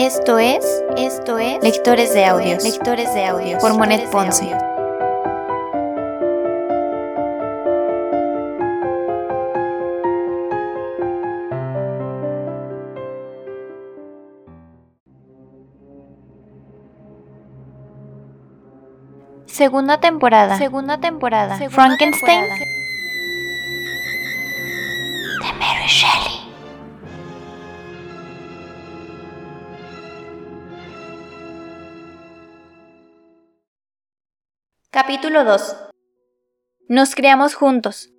Esto es, esto es Lectores de Audios, Lectores de Audios por Monet Ponce. Segunda temporada. Segunda temporada. Frankenstein. De Mary Shelley. Capítulo 2. Nos creamos juntos.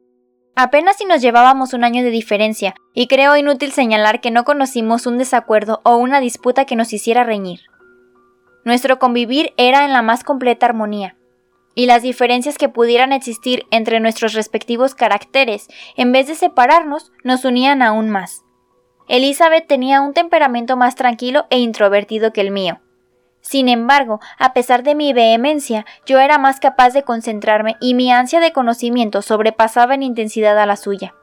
Apenas si nos llevábamos un año de diferencia, y creo inútil señalar que no conocimos un desacuerdo o una disputa que nos hiciera reñir. Nuestro convivir era en la más completa armonía, y las diferencias que pudieran existir entre nuestros respectivos caracteres, en vez de separarnos, nos unían aún más. Elizabeth tenía un temperamento más tranquilo e introvertido que el mío, sin embargo, a pesar de mi vehemencia, yo era más capaz de concentrarme y mi ansia de conocimiento sobrepasaba en intensidad a la suya.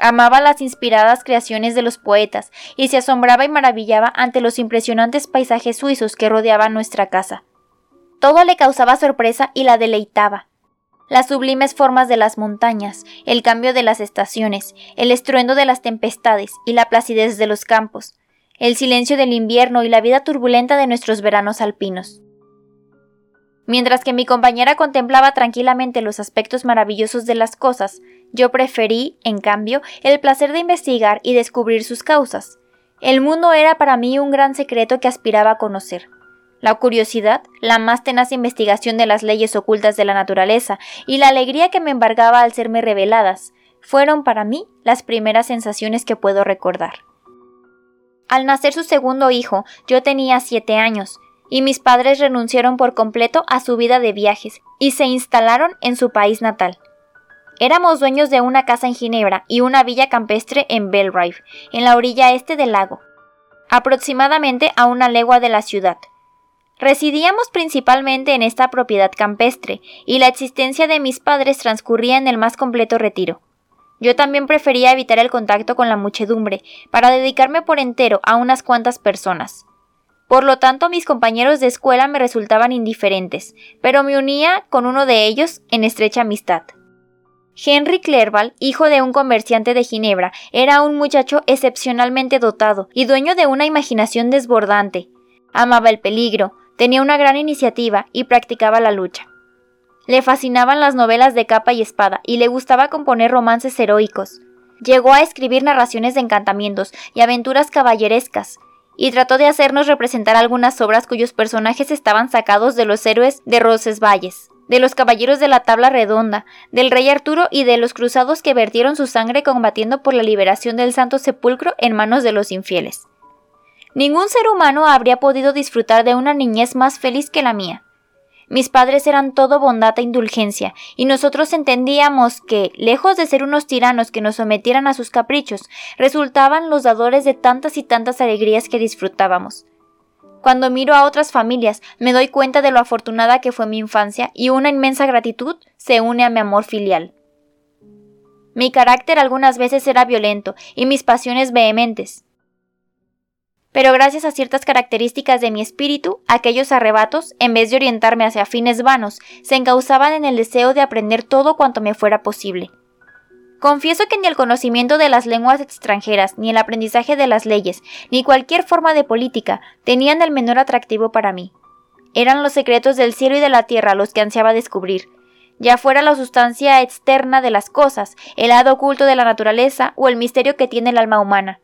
Amaba las inspiradas creaciones de los poetas y se asombraba y maravillaba ante los impresionantes paisajes suizos que rodeaban nuestra casa. Todo le causaba sorpresa y la deleitaba. Las sublimes formas de las montañas, el cambio de las estaciones, el estruendo de las tempestades y la placidez de los campos, el silencio del invierno y la vida turbulenta de nuestros veranos alpinos. Mientras que mi compañera contemplaba tranquilamente los aspectos maravillosos de las cosas, yo preferí, en cambio, el placer de investigar y descubrir sus causas. El mundo era para mí un gran secreto que aspiraba a conocer. La curiosidad, la más tenaz investigación de las leyes ocultas de la naturaleza y la alegría que me embargaba al serme reveladas, fueron para mí las primeras sensaciones que puedo recordar. Al nacer su segundo hijo, yo tenía siete años, y mis padres renunciaron por completo a su vida de viajes y se instalaron en su país natal. Éramos dueños de una casa en Ginebra y una villa campestre en Belrive, en la orilla este del lago, aproximadamente a una legua de la ciudad. Residíamos principalmente en esta propiedad campestre, y la existencia de mis padres transcurría en el más completo retiro. Yo también prefería evitar el contacto con la muchedumbre, para dedicarme por entero a unas cuantas personas. Por lo tanto, mis compañeros de escuela me resultaban indiferentes, pero me unía con uno de ellos en estrecha amistad. Henry Clerval, hijo de un comerciante de Ginebra, era un muchacho excepcionalmente dotado y dueño de una imaginación desbordante. Amaba el peligro, tenía una gran iniciativa y practicaba la lucha. Le fascinaban las novelas de capa y espada y le gustaba componer romances heroicos. Llegó a escribir narraciones de encantamientos y aventuras caballerescas, y trató de hacernos representar algunas obras cuyos personajes estaban sacados de los héroes de Roncesvalles, de los caballeros de la tabla redonda, del rey Arturo y de los cruzados que vertieron su sangre combatiendo por la liberación del Santo Sepulcro en manos de los infieles. Ningún ser humano habría podido disfrutar de una niñez más feliz que la mía. Mis padres eran todo bondad e indulgencia, y nosotros entendíamos que, lejos de ser unos tiranos que nos sometieran a sus caprichos, resultaban los dadores de tantas y tantas alegrías que disfrutábamos. Cuando miro a otras familias, me doy cuenta de lo afortunada que fue mi infancia y una inmensa gratitud se une a mi amor filial. Mi carácter algunas veces era violento y mis pasiones vehementes pero gracias a ciertas características de mi espíritu, aquellos arrebatos, en vez de orientarme hacia fines vanos, se encauzaban en el deseo de aprender todo cuanto me fuera posible. Confieso que ni el conocimiento de las lenguas extranjeras, ni el aprendizaje de las leyes, ni cualquier forma de política tenían el menor atractivo para mí. Eran los secretos del cielo y de la tierra los que ansiaba descubrir, ya fuera la sustancia externa de las cosas, el lado oculto de la naturaleza o el misterio que tiene el alma humana.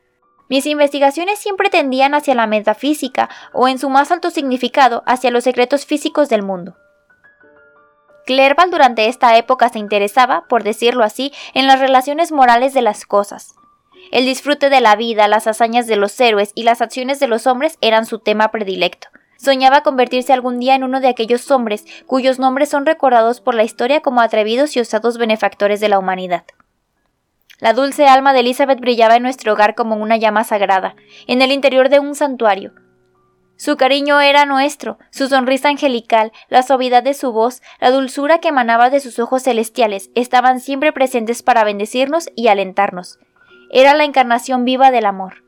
Mis investigaciones siempre tendían hacia la metafísica o en su más alto significado hacia los secretos físicos del mundo. Clerval durante esta época se interesaba, por decirlo así, en las relaciones morales de las cosas. El disfrute de la vida, las hazañas de los héroes y las acciones de los hombres eran su tema predilecto. Soñaba convertirse algún día en uno de aquellos hombres cuyos nombres son recordados por la historia como atrevidos y osados benefactores de la humanidad. La dulce alma de Elizabeth brillaba en nuestro hogar como una llama sagrada, en el interior de un santuario. Su cariño era nuestro, su sonrisa angelical, la suavidad de su voz, la dulzura que emanaba de sus ojos celestiales estaban siempre presentes para bendecirnos y alentarnos. Era la encarnación viva del amor.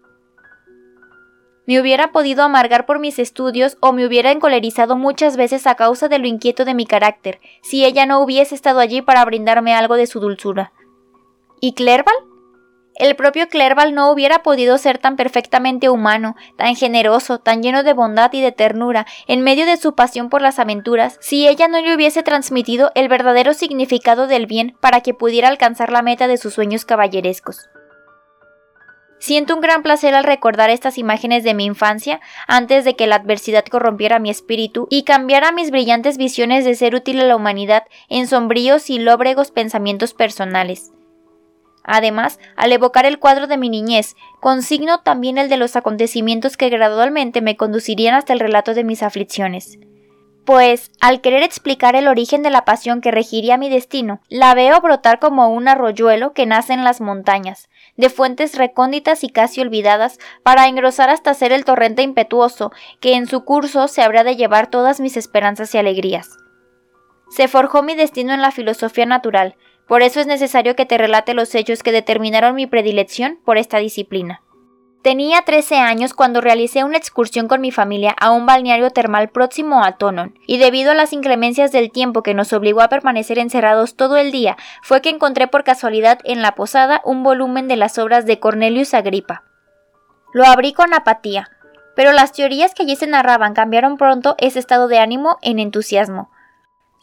me hubiera podido amargar por mis estudios o me hubiera encolerizado muchas veces a causa de lo inquieto de mi carácter, si ella no hubiese estado allí para brindarme algo de su dulzura. ¿Y Clerval? El propio Clerval no hubiera podido ser tan perfectamente humano, tan generoso, tan lleno de bondad y de ternura, en medio de su pasión por las aventuras, si ella no le hubiese transmitido el verdadero significado del bien para que pudiera alcanzar la meta de sus sueños caballerescos. Siento un gran placer al recordar estas imágenes de mi infancia antes de que la adversidad corrompiera mi espíritu y cambiara mis brillantes visiones de ser útil a la humanidad en sombríos y lóbregos pensamientos personales. Además, al evocar el cuadro de mi niñez, consigno también el de los acontecimientos que gradualmente me conducirían hasta el relato de mis aflicciones. Pues, al querer explicar el origen de la pasión que regiría mi destino, la veo brotar como un arroyuelo que nace en las montañas, de fuentes recónditas y casi olvidadas, para engrosar hasta ser el torrente impetuoso que en su curso se habrá de llevar todas mis esperanzas y alegrías. Se forjó mi destino en la filosofía natural, por eso es necesario que te relate los hechos que determinaron mi predilección por esta disciplina. Tenía 13 años cuando realicé una excursión con mi familia a un balneario termal próximo a Tonon, y debido a las inclemencias del tiempo que nos obligó a permanecer encerrados todo el día, fue que encontré por casualidad en la posada un volumen de las obras de Cornelius Agripa. Lo abrí con apatía, pero las teorías que allí se narraban cambiaron pronto ese estado de ánimo en entusiasmo.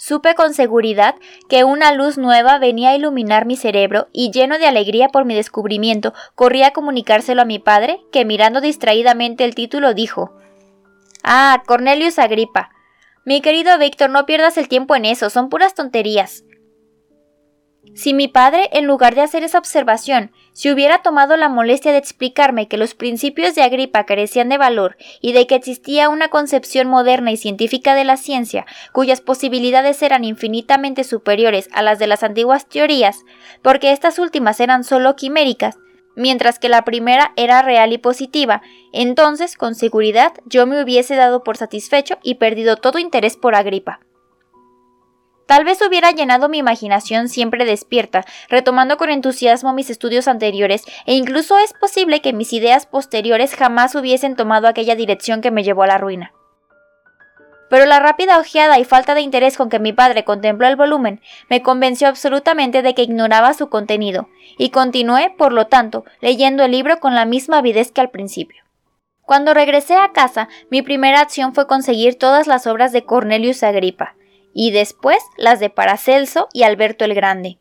Supe con seguridad que una luz nueva venía a iluminar mi cerebro y lleno de alegría por mi descubrimiento, corrí a comunicárselo a mi padre, que mirando distraídamente el título dijo Ah, Cornelius Agripa. Mi querido Víctor, no pierdas el tiempo en eso, son puras tonterías. Si mi padre, en lugar de hacer esa observación, se hubiera tomado la molestia de explicarme que los principios de Agripa carecían de valor y de que existía una concepción moderna y científica de la ciencia, cuyas posibilidades eran infinitamente superiores a las de las antiguas teorías, porque estas últimas eran sólo quiméricas, mientras que la primera era real y positiva, entonces, con seguridad, yo me hubiese dado por satisfecho y perdido todo interés por Agripa. Tal vez hubiera llenado mi imaginación siempre despierta, retomando con entusiasmo mis estudios anteriores, e incluso es posible que mis ideas posteriores jamás hubiesen tomado aquella dirección que me llevó a la ruina. Pero la rápida ojeada y falta de interés con que mi padre contempló el volumen me convenció absolutamente de que ignoraba su contenido, y continué, por lo tanto, leyendo el libro con la misma avidez que al principio. Cuando regresé a casa, mi primera acción fue conseguir todas las obras de Cornelius Agripa, y después las de Paracelso y Alberto el Grande.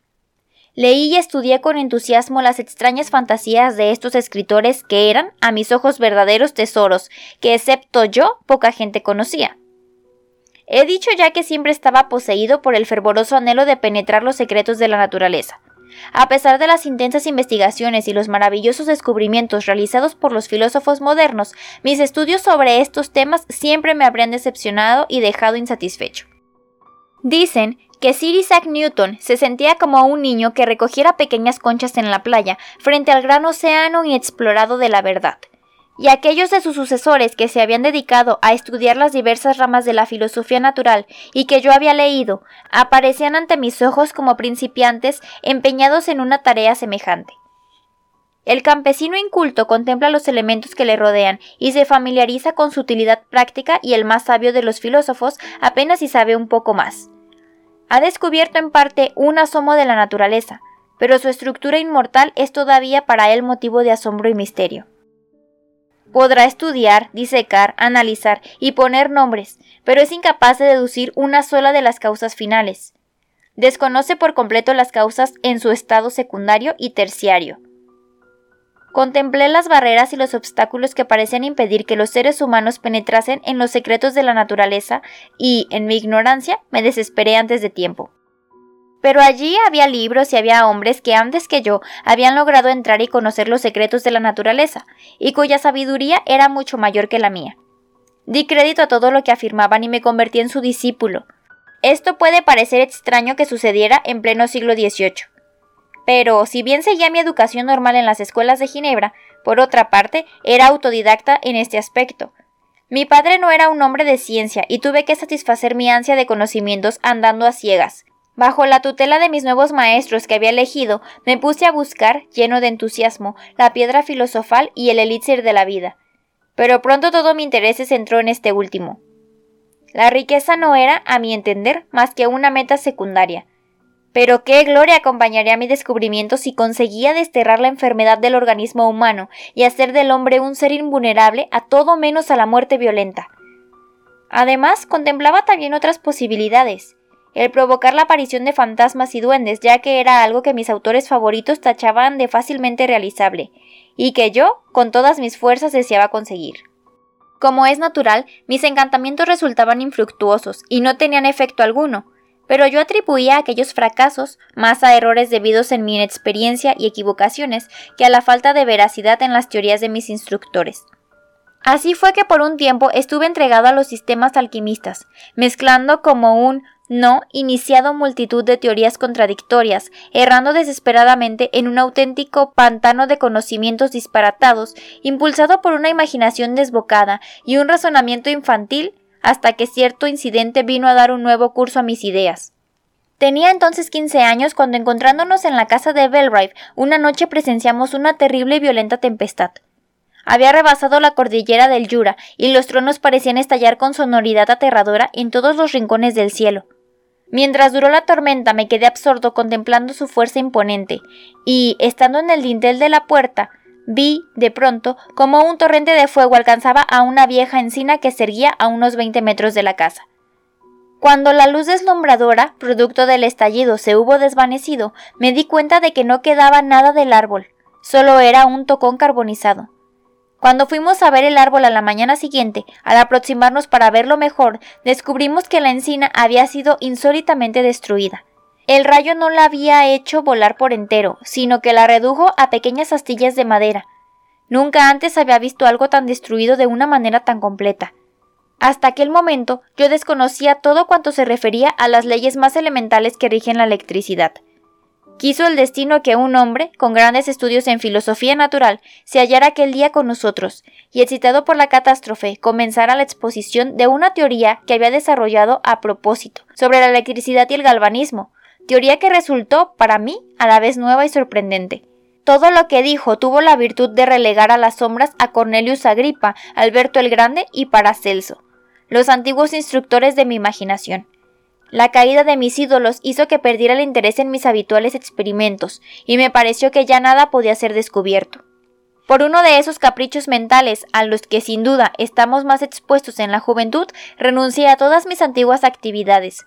Leí y estudié con entusiasmo las extrañas fantasías de estos escritores que eran, a mis ojos, verdaderos tesoros, que excepto yo, poca gente conocía. He dicho ya que siempre estaba poseído por el fervoroso anhelo de penetrar los secretos de la naturaleza. A pesar de las intensas investigaciones y los maravillosos descubrimientos realizados por los filósofos modernos, mis estudios sobre estos temas siempre me habrían decepcionado y dejado insatisfecho. Dicen que Sir Isaac Newton se sentía como un niño que recogiera pequeñas conchas en la playa frente al gran océano inexplorado de la verdad. Y aquellos de sus sucesores que se habían dedicado a estudiar las diversas ramas de la filosofía natural y que yo había leído, aparecían ante mis ojos como principiantes empeñados en una tarea semejante. El campesino inculto contempla los elementos que le rodean y se familiariza con su utilidad práctica y el más sabio de los filósofos apenas si sabe un poco más. Ha descubierto en parte un asomo de la naturaleza, pero su estructura inmortal es todavía para él motivo de asombro y misterio. Podrá estudiar, disecar, analizar y poner nombres, pero es incapaz de deducir una sola de las causas finales. Desconoce por completo las causas en su estado secundario y terciario. Contemplé las barreras y los obstáculos que parecían impedir que los seres humanos penetrasen en los secretos de la naturaleza y, en mi ignorancia, me desesperé antes de tiempo. Pero allí había libros y había hombres que antes que yo habían logrado entrar y conocer los secretos de la naturaleza, y cuya sabiduría era mucho mayor que la mía. Di crédito a todo lo que afirmaban y me convertí en su discípulo. Esto puede parecer extraño que sucediera en pleno siglo XVIII. Pero, si bien seguía mi educación normal en las escuelas de Ginebra, por otra parte, era autodidacta en este aspecto. Mi padre no era un hombre de ciencia y tuve que satisfacer mi ansia de conocimientos andando a ciegas. Bajo la tutela de mis nuevos maestros que había elegido, me puse a buscar, lleno de entusiasmo, la piedra filosofal y el elixir de la vida. pero pronto todo mi interés se centró en este último. La riqueza no era, a mi entender, más que una meta secundaria. Pero qué gloria acompañaría mi descubrimiento si conseguía desterrar la enfermedad del organismo humano y hacer del hombre un ser invulnerable a todo menos a la muerte violenta. Además, contemplaba también otras posibilidades el provocar la aparición de fantasmas y duendes, ya que era algo que mis autores favoritos tachaban de fácilmente realizable, y que yo, con todas mis fuerzas, deseaba conseguir. Como es natural, mis encantamientos resultaban infructuosos y no tenían efecto alguno, pero yo atribuía aquellos fracasos más a errores debidos en mi inexperiencia y equivocaciones que a la falta de veracidad en las teorías de mis instructores. Así fue que por un tiempo estuve entregado a los sistemas alquimistas, mezclando como un no iniciado multitud de teorías contradictorias, errando desesperadamente en un auténtico pantano de conocimientos disparatados, impulsado por una imaginación desbocada y un razonamiento infantil, hasta que cierto incidente vino a dar un nuevo curso a mis ideas. Tenía entonces quince años cuando encontrándonos en la casa de Belrive una noche presenciamos una terrible y violenta tempestad. Había rebasado la cordillera del Jura y los tronos parecían estallar con sonoridad aterradora en todos los rincones del cielo. Mientras duró la tormenta me quedé absorto contemplando su fuerza imponente, y, estando en el dintel de la puerta, vi, de pronto, como un torrente de fuego alcanzaba a una vieja encina que se erguía a unos veinte metros de la casa. Cuando la luz deslumbradora, producto del estallido, se hubo desvanecido, me di cuenta de que no quedaba nada del árbol, solo era un tocón carbonizado. Cuando fuimos a ver el árbol a la mañana siguiente, al aproximarnos para verlo mejor, descubrimos que la encina había sido insólitamente destruida. El rayo no la había hecho volar por entero, sino que la redujo a pequeñas astillas de madera. Nunca antes había visto algo tan destruido de una manera tan completa. Hasta aquel momento yo desconocía todo cuanto se refería a las leyes más elementales que rigen la electricidad. Quiso el destino que un hombre, con grandes estudios en filosofía natural, se hallara aquel día con nosotros, y excitado por la catástrofe, comenzara la exposición de una teoría que había desarrollado a propósito, sobre la electricidad y el galvanismo, teoría que resultó, para mí, a la vez nueva y sorprendente. Todo lo que dijo tuvo la virtud de relegar a las sombras a Cornelius Agripa, Alberto el Grande y Paracelso, los antiguos instructores de mi imaginación. La caída de mis ídolos hizo que perdiera el interés en mis habituales experimentos, y me pareció que ya nada podía ser descubierto. Por uno de esos caprichos mentales a los que sin duda estamos más expuestos en la juventud, renuncié a todas mis antiguas actividades.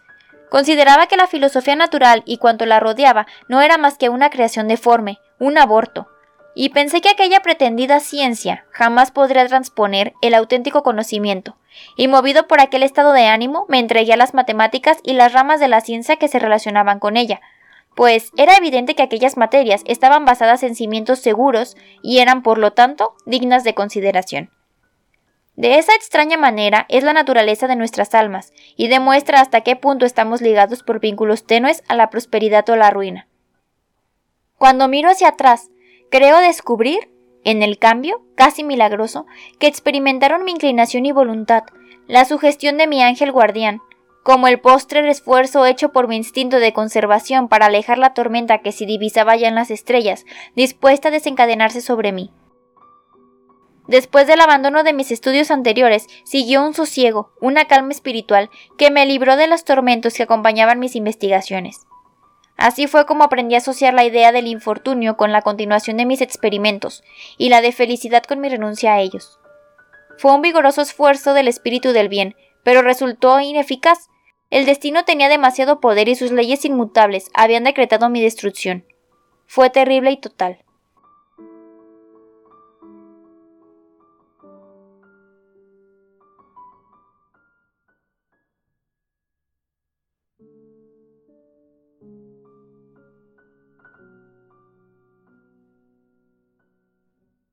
Consideraba que la filosofía natural y cuanto la rodeaba no era más que una creación deforme, un aborto, y pensé que aquella pretendida ciencia jamás podría transponer el auténtico conocimiento, y movido por aquel estado de ánimo me entregué a las matemáticas y las ramas de la ciencia que se relacionaban con ella, pues era evidente que aquellas materias estaban basadas en cimientos seguros y eran por lo tanto dignas de consideración. De esa extraña manera es la naturaleza de nuestras almas, y demuestra hasta qué punto estamos ligados por vínculos tenues a la prosperidad o la ruina. Cuando miro hacia atrás, Creo descubrir, en el cambio, casi milagroso, que experimentaron mi inclinación y voluntad, la sugestión de mi ángel guardián, como el postrer esfuerzo hecho por mi instinto de conservación para alejar la tormenta que se divisaba ya en las estrellas, dispuesta a desencadenarse sobre mí. Después del abandono de mis estudios anteriores, siguió un sosiego, una calma espiritual, que me libró de los tormentos que acompañaban mis investigaciones. Así fue como aprendí a asociar la idea del infortunio con la continuación de mis experimentos, y la de felicidad con mi renuncia a ellos. Fue un vigoroso esfuerzo del espíritu del bien, pero resultó ineficaz. El destino tenía demasiado poder y sus leyes inmutables habían decretado mi destrucción. Fue terrible y total.